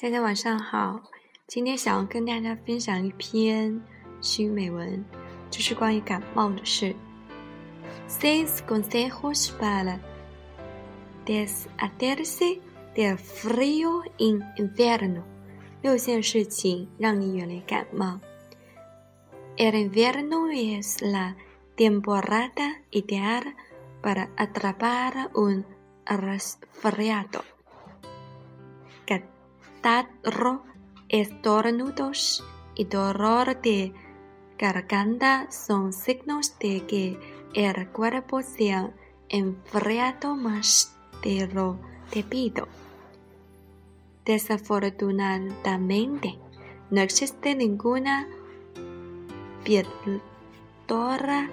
大家晚上好，今天想要跟大家分享一篇虚美文，这是关于感冒的事。Seis consejos para deshacerse del frío en invierno。六件事情让你远离感冒。El invierno es la temporada ideal para atrapar un resfriado. Catarro, estornudos y dolor de garganta son signos de que el cuerpo se ha enfriado más de lo debido. Desafortunadamente, no existe ninguna píldora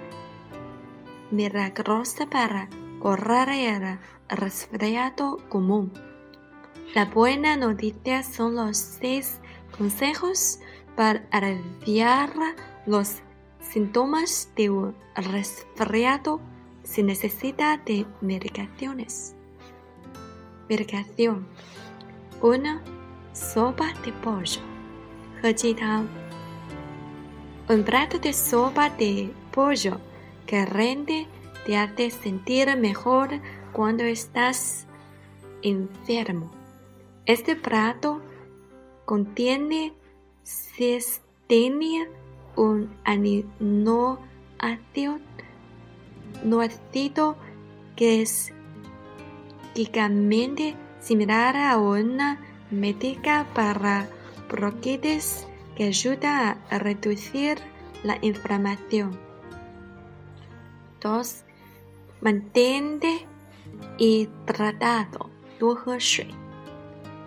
milagrosa para correr el resfriado común. La buena noticia son los seis consejos para aliviar los síntomas de un resfriado sin necesidad de medicaciones. Medicación 1. Sopa de pollo. Un plato de sopa de pollo que rende te hace sentir mejor cuando estás enfermo. Este plato contiene cisteína, un aminoácido no ácido que es químicamente similar a una médica para bronquitis que ayuda a reducir la inflamación. 2. Mantente hidratado. 多喝水。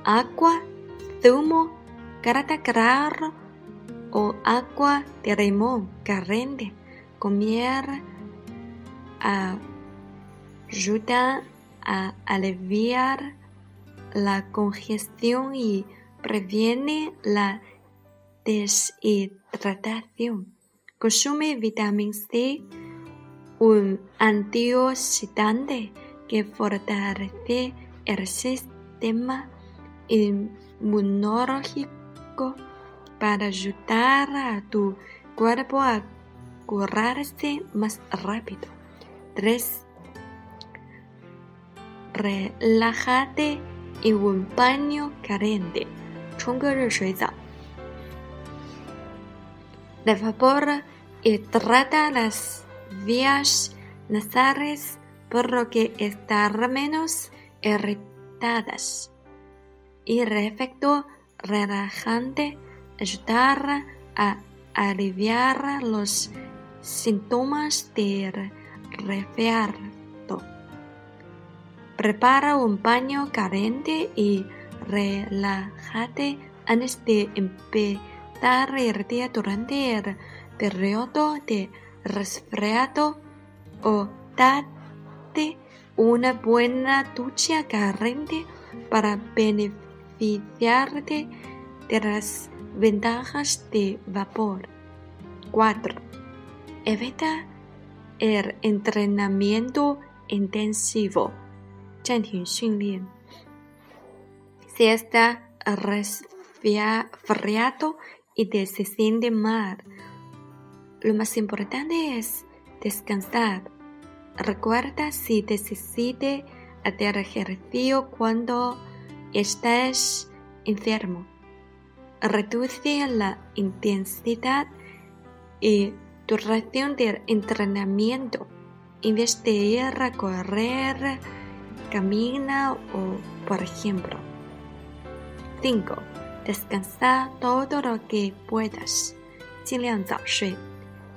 Agua, zumo, carata claro o agua de limón caliente. Comer ayuda a aliviar la congestión y previene la deshidratación. Consume vitamina C, un antioxidante que fortalece el sistema inmunológico para ayudar a tu cuerpo a curarse más rápido. 3. Relájate en un baño caliente. De favor y trata las vías nasales por lo que estar menos irritadas y efecto relajante ayudará a aliviar los síntomas del resfriado. Prepara un baño caliente y relájate antes de empezar el día durante el periodo de resfriado o date una buena ducha caliente para beneficiar beneficiarte de las ventajas de vapor. 4. Evita el entrenamiento intensivo. Si está resfriado y te se siente mal, lo más importante es descansar. Recuerda si necesites hacer ejercicio cuando estás enfermo. Reduce la intensidad y duración del entrenamiento. En vez de ir a correr, camina o, por ejemplo. 5. Descansa todo lo que puedas. 尽量早睡.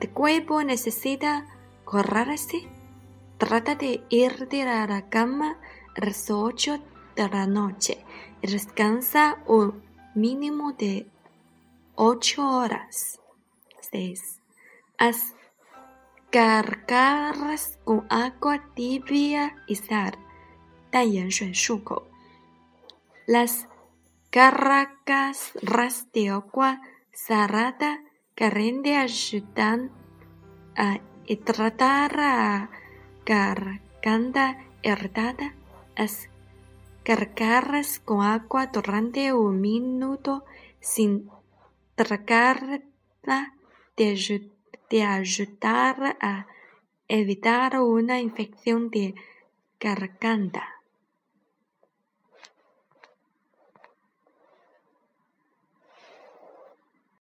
¿Tu cuerpo necesita correrse? Trata de irte a la cama a las 8 de la noche y descansa un mínimo de 8 horas. 6. Haz gargaras con agua tibia y sal. Las gargaras de agua salada caliente ayudan a hidratar a garganta irritada. Cargarlas con agua durante un minuto sin tragarla de ayudar a evitar una infección de garganta.